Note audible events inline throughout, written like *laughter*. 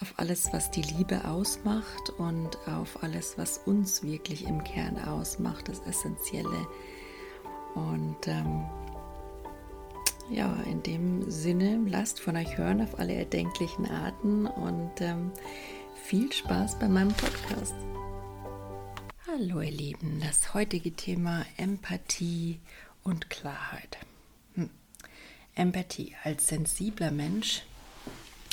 auf alles, was die Liebe ausmacht und auf alles, was uns wirklich im Kern ausmacht, das Essentielle. Und ähm, ja, in dem Sinne, lasst von euch hören auf alle erdenklichen Arten und ähm, viel Spaß bei meinem Podcast. Hallo ihr Lieben, das heutige Thema Empathie und Klarheit. Hm. Empathie als sensibler Mensch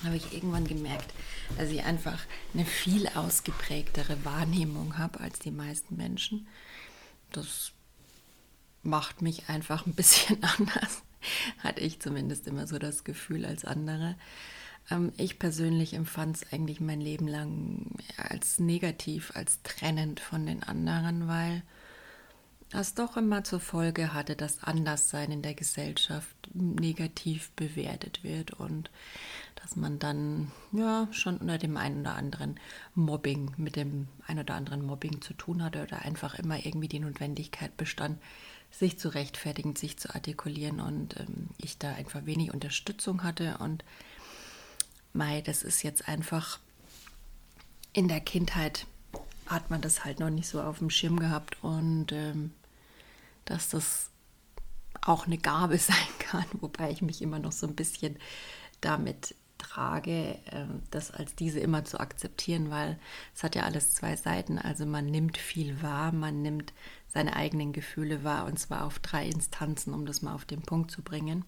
habe ich irgendwann gemerkt, dass ich einfach eine viel ausgeprägtere Wahrnehmung habe als die meisten Menschen. Das macht mich einfach ein bisschen *laughs* anders. Hatte ich zumindest immer so das Gefühl als andere. Ähm, ich persönlich empfand es eigentlich mein Leben lang als negativ, als trennend von den anderen, weil das doch immer zur Folge hatte, dass Anderssein in der Gesellschaft negativ bewertet wird und dass man dann ja schon unter dem einen oder anderen Mobbing, mit dem ein oder anderen Mobbing zu tun hatte oder einfach immer irgendwie die Notwendigkeit bestand, sich zu rechtfertigen, sich zu artikulieren und ähm, ich da einfach wenig Unterstützung hatte und Mai, das ist jetzt einfach in der Kindheit hat man das halt noch nicht so auf dem Schirm gehabt und ähm, dass das auch eine Gabe *laughs* sein kann, wobei ich mich immer noch so ein bisschen damit trage, ähm, das als diese immer zu akzeptieren, weil es hat ja alles zwei Seiten. Also man nimmt viel wahr, man nimmt seine eigenen Gefühle wahr und zwar auf drei Instanzen, um das mal auf den Punkt zu bringen.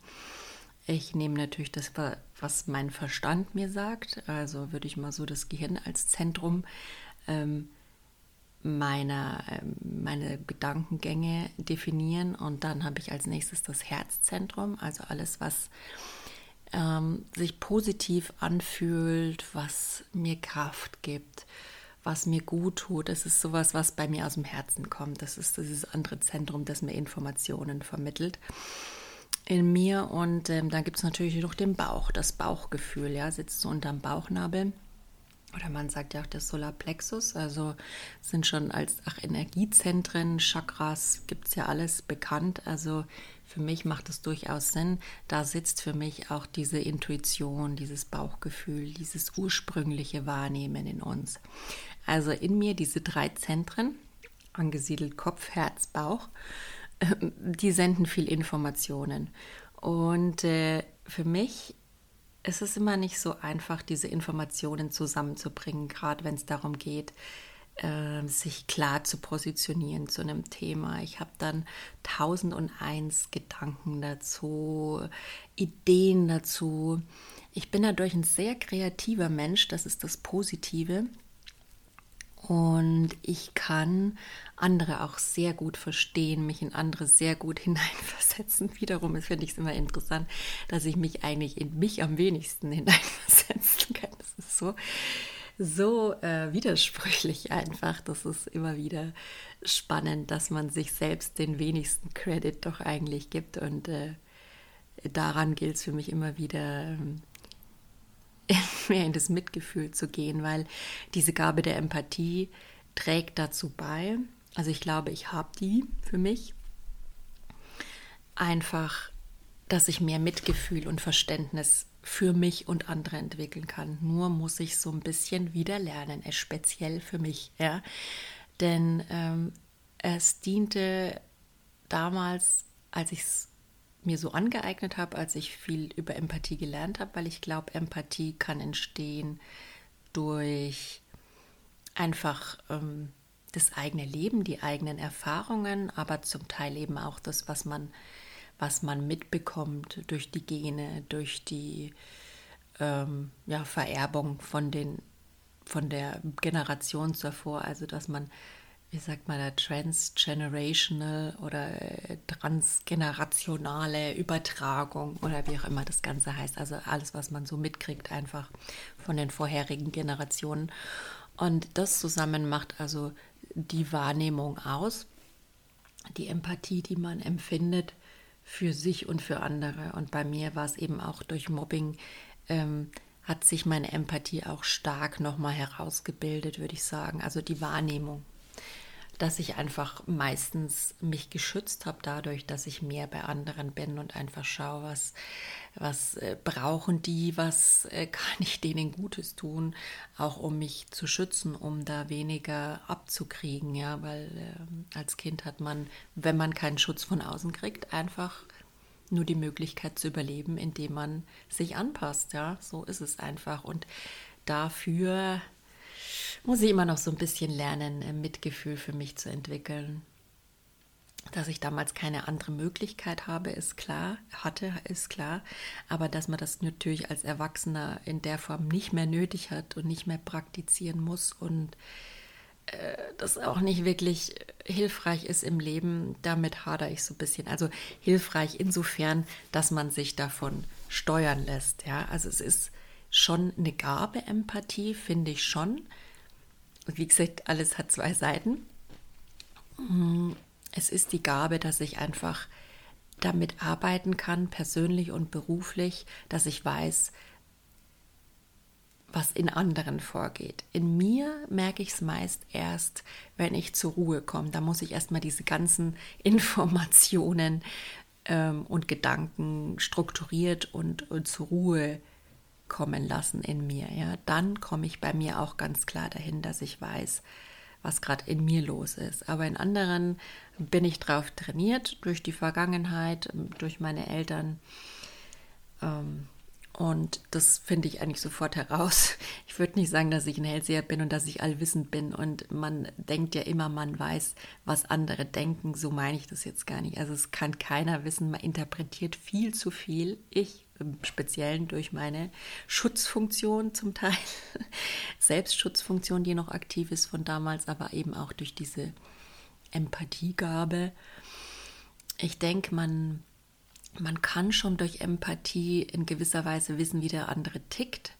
Ich nehme natürlich das, was mein Verstand mir sagt, also würde ich mal so das Gehirn als Zentrum ähm, meiner, ähm, meine Gedankengänge definieren und dann habe ich als nächstes das Herzzentrum, also alles, was ähm, sich positiv anfühlt, was mir Kraft gibt, was mir gut tut. Das ist sowas, was bei mir aus dem Herzen kommt. Das ist dieses andere Zentrum, das mir Informationen vermittelt in mir. Und ähm, dann gibt es natürlich noch den Bauch, das Bauchgefühl, ja, sitzt so unterm Bauchnabel oder man sagt ja auch der Solarplexus, also sind schon als ach, Energiezentren, Chakras, gibt es ja alles bekannt. Also für mich macht es durchaus Sinn. Da sitzt für mich auch diese Intuition, dieses Bauchgefühl, dieses ursprüngliche Wahrnehmen in uns. Also in mir diese drei Zentren, angesiedelt Kopf, Herz, Bauch, die senden viel Informationen. Und äh, für mich es ist immer nicht so einfach, diese Informationen zusammenzubringen, gerade wenn es darum geht, äh, sich klar zu positionieren zu einem Thema. Ich habe dann tausend und eins Gedanken dazu, Ideen dazu. Ich bin dadurch ein sehr kreativer Mensch, das ist das Positive. Und ich kann andere auch sehr gut verstehen, mich in andere sehr gut *laughs* hineinversetzen. *laughs* Wiederum finde ich es immer interessant, dass ich mich eigentlich in mich am wenigsten *laughs* hineinversetzen kann. Das ist so, so äh, widersprüchlich einfach. Das ist immer wieder spannend, dass man sich selbst den wenigsten Credit doch eigentlich gibt. Und äh, daran gilt es für mich immer wieder, ähm, *laughs* mehr in das Mitgefühl zu gehen, weil diese Gabe der Empathie trägt dazu bei. Also ich glaube, ich habe die für mich. Einfach, dass ich mehr Mitgefühl und Verständnis für mich und andere entwickeln kann. Nur muss ich so ein bisschen wieder lernen, es speziell für mich. Ja? Denn ähm, es diente damals, als ich es mir so angeeignet habe, als ich viel über Empathie gelernt habe, weil ich glaube, Empathie kann entstehen durch einfach ähm, das eigene Leben, die eigenen Erfahrungen, aber zum Teil eben auch das, was man, was man mitbekommt durch die Gene, durch die ähm, ja, Vererbung von den von der Generation davor, also dass man wie sagt man da, transgenerational oder äh, transgenerationale Übertragung oder wie auch immer das Ganze heißt. Also alles, was man so mitkriegt, einfach von den vorherigen Generationen. Und das zusammen macht also die Wahrnehmung aus, die Empathie, die man empfindet für sich und für andere. Und bei mir war es eben auch durch Mobbing. Ähm, hat sich meine Empathie auch stark nochmal herausgebildet, würde ich sagen. Also die Wahrnehmung dass ich einfach meistens mich geschützt habe dadurch, dass ich mehr bei anderen bin und einfach schaue, was, was äh, brauchen die, was äh, *laughs* kann ich denen Gutes tun, auch um mich zu schützen, um da weniger abzukriegen, ja, weil äh, als Kind hat man, wenn man keinen Schutz von außen kriegt, einfach nur die Möglichkeit zu überleben, indem man sich anpasst, ja, so ist es einfach. Und dafür muss ich immer noch so ein bisschen lernen, äh, Mitgefühl für mich zu entwickeln. Dass ich damals keine andere Möglichkeit habe, ist klar, hatte, ist klar. Aber dass man das natürlich als Erwachsener in der Form nicht mehr nötig hat und nicht mehr praktizieren muss und äh, das auch nicht wirklich hilfreich ist im Leben, damit hadere ich so ein bisschen. Also hilfreich insofern, dass man sich davon steuern lässt. Ja, also es ist schon eine Gabe, Empathie, finde ich schon wie gesagt, alles hat zwei Seiten. Es ist die Gabe, dass ich einfach damit arbeiten kann, persönlich und beruflich, dass ich weiß, was in anderen vorgeht. In mir merke ich es meist erst, wenn ich zur Ruhe komme. Da muss ich erstmal diese ganzen *laughs* Informationen ähm, und Gedanken strukturiert und, und zur Ruhe kommen lassen in mir. Ja, dann komme ich bei mir auch ganz klar dahin, dass ich weiß, was gerade in mir los ist. Aber in anderen bin ich drauf trainiert durch die Vergangenheit, durch meine Eltern. Ähm, und das finde ich eigentlich sofort heraus. *laughs* Ich würde nicht sagen, dass ich ein Hellseher bin und dass ich allwissend bin. Und man denkt ja immer, man weiß, was andere denken. So meine ich das jetzt gar nicht. Also es kann keiner wissen. Man interpretiert viel zu viel. Ich im Speziellen durch meine Schutzfunktion zum Teil, *laughs* Selbstschutzfunktion, die noch aktiv ist von damals, aber eben auch durch diese Empathiegabe. Ich denke, man, man kann schon durch Empathie in gewisser Weise wissen, wie der andere tickt.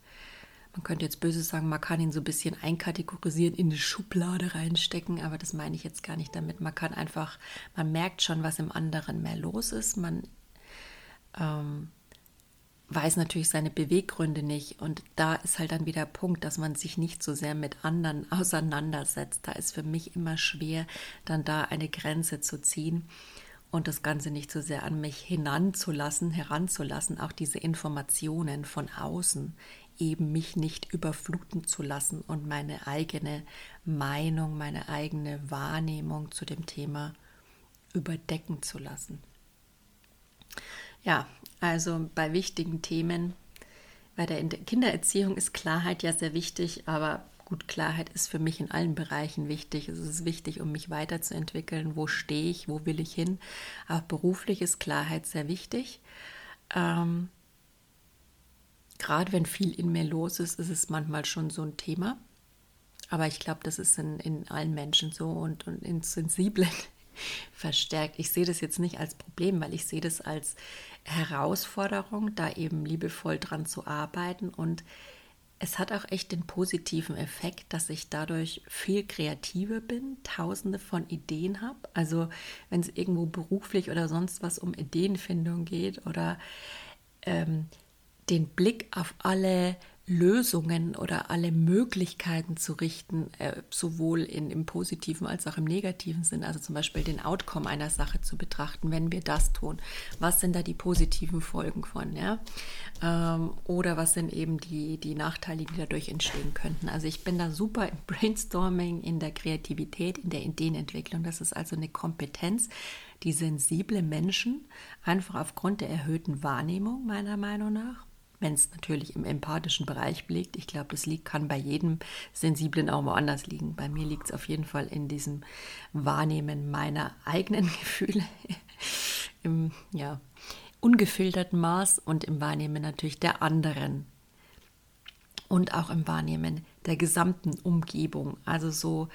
Man könnte jetzt böse sagen, man kann ihn so ein bisschen einkategorisieren, in eine Schublade reinstecken, aber das meine ich jetzt gar nicht damit. Man kann einfach, man merkt schon, was im anderen mehr los ist. Man ähm, weiß natürlich seine Beweggründe nicht. Und da ist halt dann wieder der Punkt, dass man sich nicht so sehr mit anderen *laughs* auseinandersetzt. Da ist für mich immer schwer, dann da eine Grenze zu ziehen und das Ganze nicht so sehr an mich hinanzulassen, heranzulassen, auch diese Informationen von außen eben mich nicht überfluten zu lassen und meine eigene Meinung, meine eigene Wahrnehmung zu dem Thema überdecken zu lassen. Ja, also bei wichtigen Themen, bei der Kindererziehung ist Klarheit ja sehr wichtig, aber gut, Klarheit ist für mich in allen Bereichen wichtig. Es ist wichtig, um mich weiterzuentwickeln. Wo stehe ich? Wo will ich hin? Auch beruflich ist Klarheit sehr wichtig. Ähm, Gerade wenn viel in mir los ist, ist es manchmal schon so ein Thema. Aber ich glaube, das ist in, in allen Menschen so und, und in Sensiblen verstärkt. Ich sehe das jetzt nicht als Problem, weil ich sehe das als Herausforderung, da eben liebevoll dran zu arbeiten. Und es hat auch echt den positiven Effekt, dass ich dadurch viel kreativer bin, tausende von Ideen habe. Also wenn es irgendwo beruflich oder sonst was um Ideenfindung geht oder ähm, den Blick auf alle Lösungen oder alle Möglichkeiten zu richten, äh, sowohl in, im positiven als auch im negativen Sinn. Also zum Beispiel den Outcome einer Sache zu betrachten, wenn wir das tun. Was sind da die positiven Folgen von? Ja? Ähm, oder was sind eben die, die Nachteile, die dadurch entstehen könnten? Also ich bin da super im Brainstorming, in der Kreativität, in der Ideenentwicklung. Das ist also eine Kompetenz, die sensible Menschen einfach aufgrund der erhöhten Wahrnehmung meiner Meinung nach wenn es natürlich im empathischen Bereich liegt. Ich glaube, das liegt, kann bei jedem Sensiblen auch woanders liegen. Bei mir liegt es auf jeden Fall in diesem Wahrnehmen meiner eigenen *laughs* Gefühle im ja, ungefilterten Maß und im Wahrnehmen natürlich der anderen und auch im Wahrnehmen der gesamten Umgebung. Also so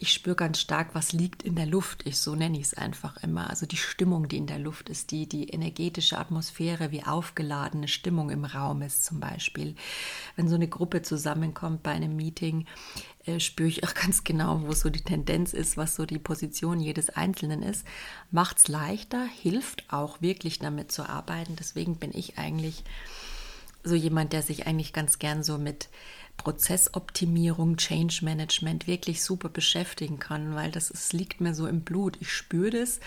ich spüre ganz stark, was liegt in der Luft. Ich so nenne ich es einfach immer. Also die Stimmung, die in der Luft ist, die, die energetische Atmosphäre, wie aufgeladene Stimmung im Raum ist zum Beispiel. Wenn so eine Gruppe zusammenkommt bei einem Meeting, äh, spüre ich auch *laughs* ganz genau, wo so die Tendenz ist, was so die Position jedes Einzelnen ist. Macht es leichter, hilft auch wirklich damit zu arbeiten. Deswegen bin ich eigentlich so jemand, der sich eigentlich ganz gern so mit Prozessoptimierung, Change Management wirklich super beschäftigen kann, weil das ist, liegt mir so im Blut. Ich spüre das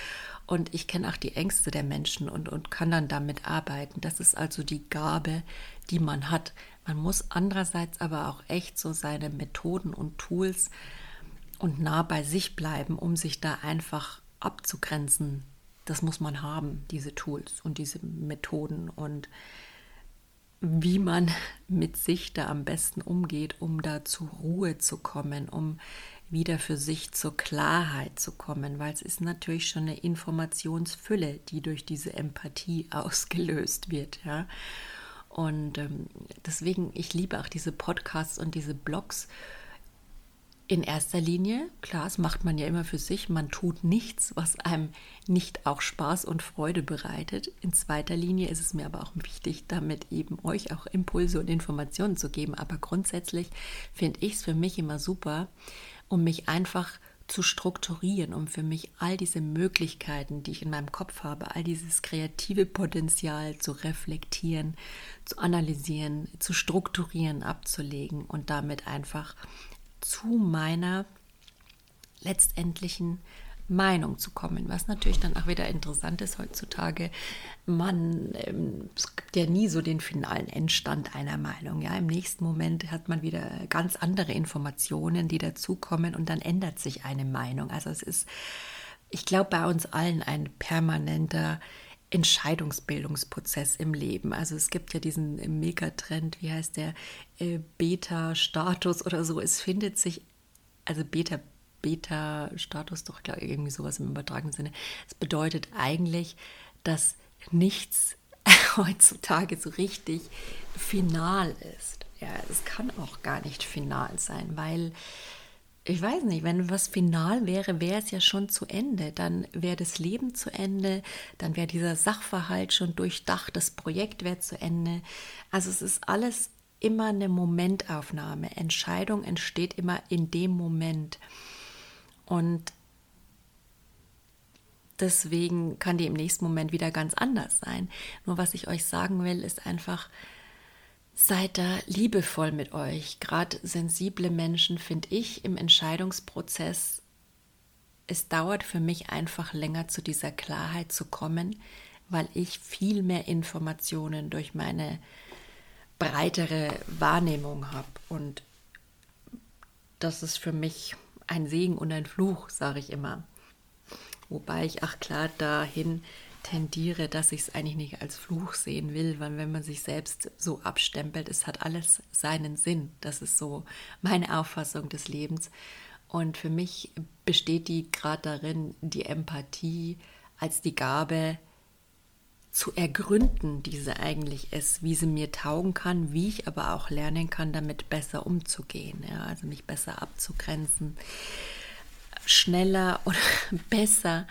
und ich kenne auch die Ängste der Menschen und, und kann dann damit arbeiten. Das ist also die Gabe, die man hat. Man muss andererseits aber auch echt so seine Methoden und Tools und nah bei sich bleiben, um sich da einfach abzugrenzen. Das muss man haben, diese Tools und diese Methoden und wie man mit sich da am besten umgeht, um da zur Ruhe zu kommen, um wieder für sich zur Klarheit zu kommen, weil es ist natürlich schon eine Informationsfülle, die durch diese Empathie *laughs* ausgelöst wird, ja. Und ähm, deswegen, ich liebe auch diese Podcasts und diese Blogs, in erster Linie, klar, das macht man ja immer für sich, man tut nichts, was einem nicht auch Spaß und Freude bereitet. In zweiter Linie ist es mir aber auch wichtig, damit eben euch auch Impulse und Informationen zu geben. Aber grundsätzlich finde ich es für mich immer super, um mich einfach zu strukturieren, um für mich all diese Möglichkeiten, die ich in meinem Kopf habe, all dieses kreative Potenzial zu reflektieren, zu analysieren, zu strukturieren, abzulegen und damit einfach zu meiner letztendlichen Meinung zu kommen, was natürlich dann auch wieder interessant ist heutzutage. Man, ähm, es gibt ja nie so den finalen Endstand einer Meinung. Ja, im nächsten Moment hat man wieder ganz andere Informationen, die dazukommen und dann ändert sich eine Meinung. Also es ist, ich glaube, bei uns allen ein permanenter Entscheidungsbildungsprozess im Leben. Also es gibt ja diesen Megatrend, wie heißt der, äh, Beta-Status oder so. Es findet sich, also Beta, Beta-Status, doch glaube irgendwie sowas im übertragenen Sinne. Es bedeutet eigentlich, dass nichts *laughs* heutzutage so richtig final ist. Ja, es kann auch gar nicht final sein, weil ich weiß nicht, wenn was final wäre, wäre es ja schon zu Ende. Dann wäre das Leben zu Ende, dann wäre dieser Sachverhalt schon durchdacht, das Projekt wäre zu Ende. Also es ist alles immer eine Momentaufnahme. Entscheidung entsteht immer in dem Moment. Und deswegen kann die im nächsten Moment wieder ganz anders sein. Nur was ich euch sagen will, ist einfach, Seid da liebevoll mit euch. Gerade sensible Menschen finde ich im Entscheidungsprozess, es dauert für mich einfach länger zu dieser Klarheit zu kommen, weil ich viel mehr Informationen durch meine breitere Wahrnehmung habe. Und das ist für mich ein Segen und ein Fluch, sage ich immer. Wobei ich auch klar dahin tendiere, dass ich es eigentlich nicht als Fluch sehen will, weil wenn man sich selbst so abstempelt, es hat alles seinen Sinn. Das ist so meine Auffassung des Lebens. Und für mich besteht die gerade darin, die Empathie als die Gabe zu ergründen, diese eigentlich ist, wie sie mir taugen kann, wie ich aber auch lernen kann, damit besser umzugehen, ja, also mich besser abzugrenzen, schneller oder *laughs* besser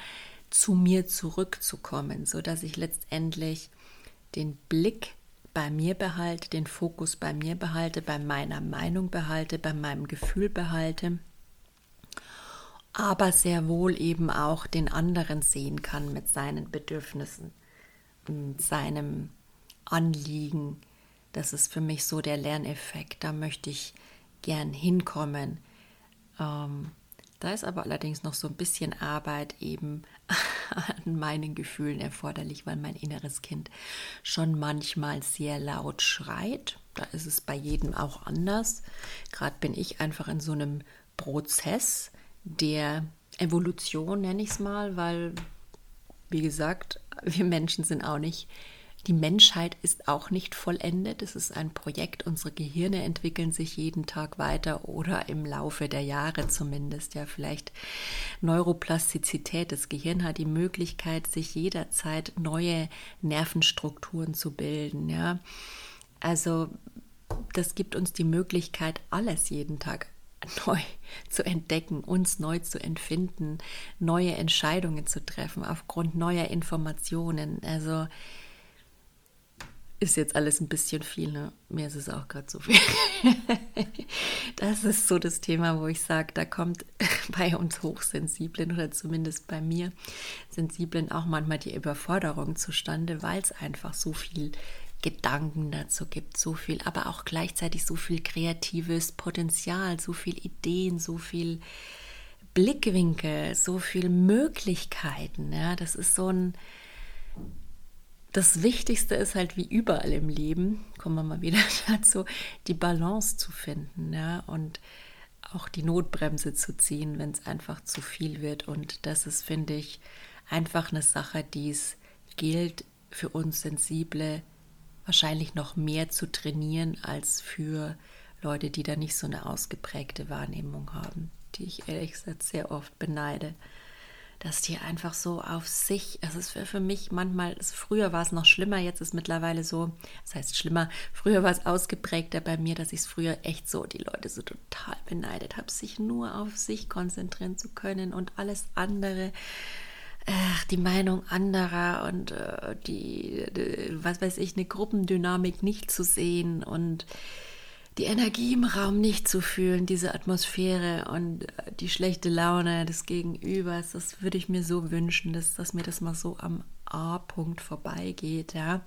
zu mir zurückzukommen, so dass ich letztendlich den Blick bei mir behalte, den Fokus bei mir behalte, bei meiner Meinung behalte, bei meinem Gefühl behalte, aber sehr wohl eben auch den anderen sehen kann mit seinen Bedürfnissen, mit seinem Anliegen. Das ist für mich so der Lerneffekt. Da möchte ich gern hinkommen. Ähm, da ist aber allerdings noch so ein bisschen Arbeit eben *laughs* an meinen Gefühlen erforderlich, weil mein inneres Kind schon manchmal sehr laut schreit. Da ist es bei jedem auch anders. Gerade bin ich einfach in so einem Prozess der Evolution, nenne ich es mal, weil, wie gesagt, wir Menschen sind auch nicht die Menschheit ist auch nicht vollendet. Es ist ein Projekt. Unsere Gehirne entwickeln sich jeden Tag weiter oder im Laufe der Jahre zumindest. Ja, vielleicht Neuroplastizität. Das Gehirn hat die Möglichkeit, sich jederzeit neue Nervenstrukturen zu bilden. Ja, also das gibt uns die Möglichkeit, alles jeden Tag neu zu entdecken, uns neu zu empfinden, neue Entscheidungen zu treffen aufgrund neuer Informationen. Also ist jetzt alles ein bisschen viel, ne? Mir ist es auch gerade zu viel. *laughs* das ist so das Thema, wo ich sage, da kommt *laughs* bei uns Hochsensiblen oder zumindest bei mir Sensiblen auch manchmal die Überforderung zustande, weil es einfach so viel Gedanken dazu gibt, so viel, aber auch gleichzeitig so viel kreatives Potenzial, so viel Ideen, so viel Blickwinkel, so viel Möglichkeiten. Ja, das ist so ein das Wichtigste ist halt wie überall im Leben, kommen wir mal wieder *laughs* dazu, die Balance zu finden ja, und auch die Notbremse zu ziehen, wenn es einfach zu viel wird. Und das ist, finde ich, einfach eine Sache, die es gilt für uns Sensible wahrscheinlich noch mehr zu trainieren als für Leute, die da nicht so eine ausgeprägte Wahrnehmung haben, die ich ehrlich gesagt sehr oft beneide dass die einfach so auf sich, es ist für, mich manchmal, früher war es noch schlimmer, jetzt ist mittlerweile so, das heißt schlimmer, früher war es ausgeprägter bei mir, dass ich es früher echt so, die Leute so total beneidet habe, sich nur auf sich konzentrieren zu können und alles andere ach, die Meinung anderer und äh, die, die, was weiß ich, eine Gruppendynamik nicht zu sehen und die Energie im Raum nicht zu fühlen, diese Atmosphäre und äh, die schlechte Laune des Gegenübers, das würde ich mir so wünschen, dass, dass mir das mal so am A-Punkt vorbeigeht, ja.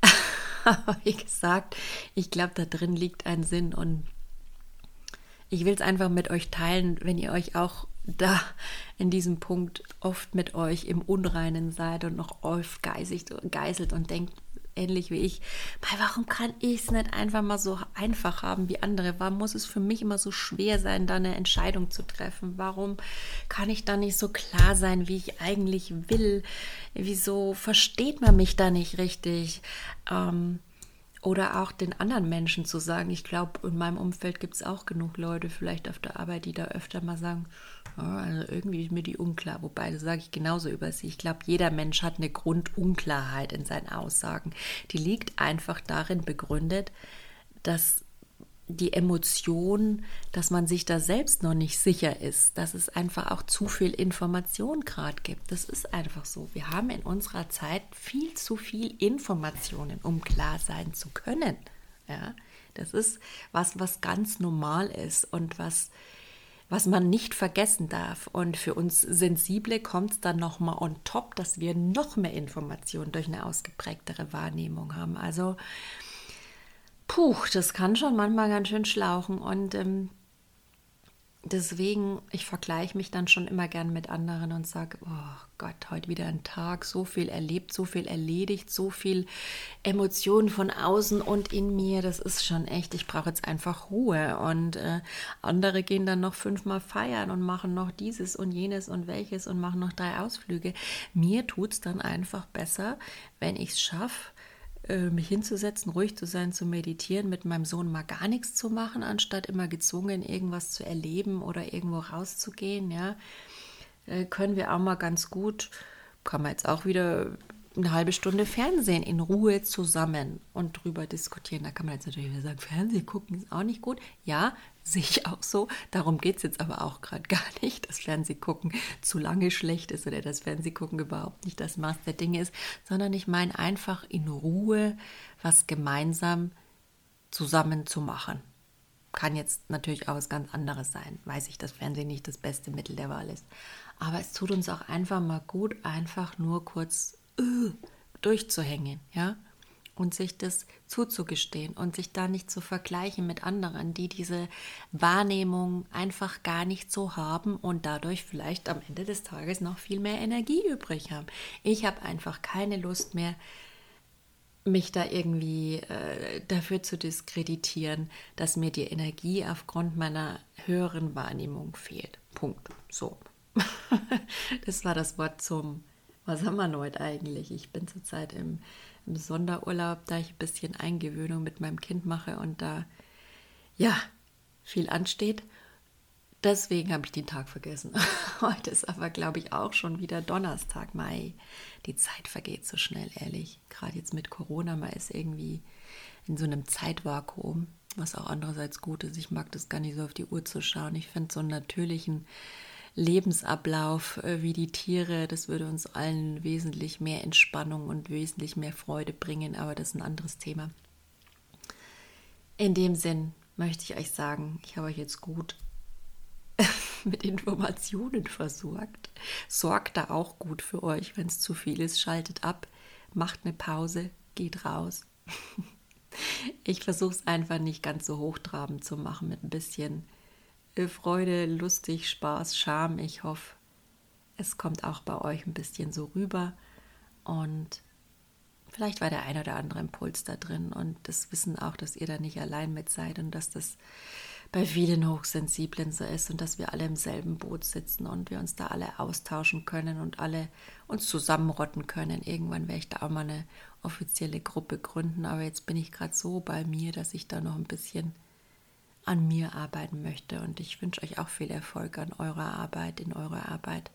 *laughs* Aber wie gesagt, ich glaube, da drin liegt ein Sinn und ich will es einfach mit euch teilen, wenn ihr euch auch da in diesem Punkt oft mit euch im Unreinen seid und noch oft geißelt und denkt, ähnlich wie ich, warum kann ich es nicht einfach mal so einfach haben wie andere? Warum muss es für mich immer so schwer sein, da eine Entscheidung zu treffen? Warum kann ich da nicht so klar sein, wie ich eigentlich will? Wieso versteht man mich da nicht richtig? Ähm, oder auch den anderen Menschen zu sagen, ich glaube, in meinem Umfeld gibt es auch genug Leute, vielleicht auf der Arbeit, die da öfter mal sagen, also irgendwie ist mir die unklar. Wobei, das sage ich genauso über sie. Ich glaube, jeder Mensch hat eine Grundunklarheit in seinen Aussagen. Die liegt einfach darin begründet, dass die Emotion, dass man sich da selbst noch nicht sicher ist, dass es einfach auch zu viel Information gerade gibt. Das ist einfach so. Wir haben in unserer Zeit viel zu viel Informationen, um klar sein zu können. Ja, das ist was, was ganz normal ist und was was man nicht vergessen darf. Und für uns Sensible kommt es dann nochmal on top, dass wir noch mehr Informationen durch eine ausgeprägtere Wahrnehmung haben. Also, puh, das kann schon manchmal ganz schön schlauchen. Und ähm, deswegen, ich vergleiche mich dann schon immer gern mit anderen und sage, oh Gott, heute wieder ein Tag, so viel erlebt, so viel erledigt, so viel Emotionen von außen und in mir, das ist schon echt, ich brauche jetzt einfach Ruhe. Und äh, andere gehen dann noch fünfmal feiern und machen noch dieses und jenes und welches und machen noch drei Ausflüge. Mir tut es dann einfach besser, wenn ich es schaffe, mich hinzusetzen, ruhig zu sein, zu meditieren, mit meinem Sohn mal gar nichts zu machen, anstatt immer gezwungen, irgendwas zu erleben oder irgendwo rauszugehen, ja, äh, können wir auch mal ganz gut, kann man jetzt auch wieder eine halbe Stunde Fernsehen in Ruhe zusammen und drüber diskutieren. Da kann man jetzt natürlich wieder sagen, Fernsehen gucken ist auch nicht gut. Ja, sehe ich *laughs* auch so. Darum geht es jetzt aber auch gerade gar nicht, dass Fernsehgucken zu lange schlecht ist oder dass Fernsehgucken überhaupt nicht das Maß der Dinge ist, sondern ich meine einfach in Ruhe was gemeinsam zusammen zu machen. Kann jetzt natürlich auch was ganz anderes sein. Weiß ich, dass Fernsehen nicht das beste Mittel der Wahl ist. Aber es tut uns auch einfach mal gut, einfach nur kurz uh, durchzuhängen, ja? Und sich das zuzugestehen und sich da nicht zu vergleichen mit anderen, die diese Wahrnehmung einfach gar nicht so haben und dadurch vielleicht am Ende des Tages noch viel mehr Energie übrig haben. Ich habe einfach keine Lust mehr, mich da irgendwie äh, dafür zu diskreditieren, dass mir die Energie aufgrund meiner höheren Wahrnehmung fehlt. Punkt. So. *laughs* das war das Wort zum, was haben wir heute eigentlich? Ich bin zurzeit im, im Sonderurlaub, da ich ein bisschen Eingewöhnung mit meinem Kind mache und da, ja, viel ansteht. Deswegen habe ich den Tag vergessen. *laughs* Heute ist aber, glaube ich, auch schon wieder Donnerstag, Mai. Die Zeit vergeht so schnell, ehrlich. Gerade jetzt mit Corona, man ist irgendwie in so einem Zeitvakuum, was auch andererseits gut ist. Ich mag das gar nicht so auf die Uhr zu schauen. Ich finde so einen natürlichen Lebensablauf äh, wie die Tiere, das würde uns allen wesentlich mehr Entspannung und wesentlich mehr Freude bringen, aber das ist ein anderes Thema. In dem Sinn möchte ich euch sagen, ich habe euch jetzt gut *laughs* mit Informationen versorgt. Sorgt da auch gut für euch, wenn es zu viel ist. Schaltet ab, macht eine Pause, geht raus. *laughs* Ich versuche es einfach nicht ganz so hochtrabend zu machen, mit ein bisschen Freude, lustig, Spaß, Charme. Ich hoffe, es kommt auch bei euch ein bisschen so rüber. Und vielleicht war der ein oder andere Impuls da drin und das Wissen auch, dass ihr da nicht allein mit seid und dass das bei vielen Hochsensiblen so ist und dass wir alle im selben Boot sitzen und wir uns da alle austauschen können und alle uns zusammenrotten können. Irgendwann werde ich da auch mal eine offizielle Gruppe gründen, aber jetzt bin ich gerade so bei mir, dass ich da noch ein bisschen an mir arbeiten möchte und ich wünsche euch auch viel Erfolg an eurer Arbeit, in eurer Arbeit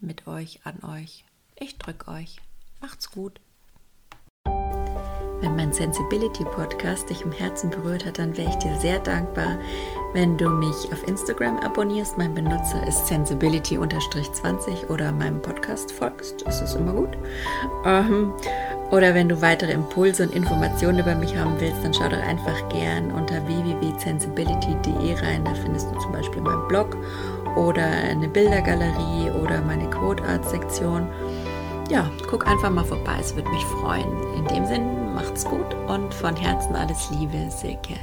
mit euch, an euch. Ich drücke euch. Macht's gut. Wenn mein Sensibility Podcast dich im Herzen berührt hat, dann wäre ich dir sehr dankbar, wenn du mich auf Instagram abonnierst. Mein Benutzer ist sensibility-20 oder meinem Podcast folgst. Das ist immer gut. Ähm, oder wenn du weitere Impulse und Informationen über mich haben willst, dann schau doch einfach gern unter www.sensibility.de rein. Da findest du zum Beispiel meinen Blog oder eine Bildergalerie oder meine Quote Art Sektion ja, guck einfach mal vorbei, es würde mich freuen. In dem Sinn, macht's gut und von Herzen alles Liebe, Silke.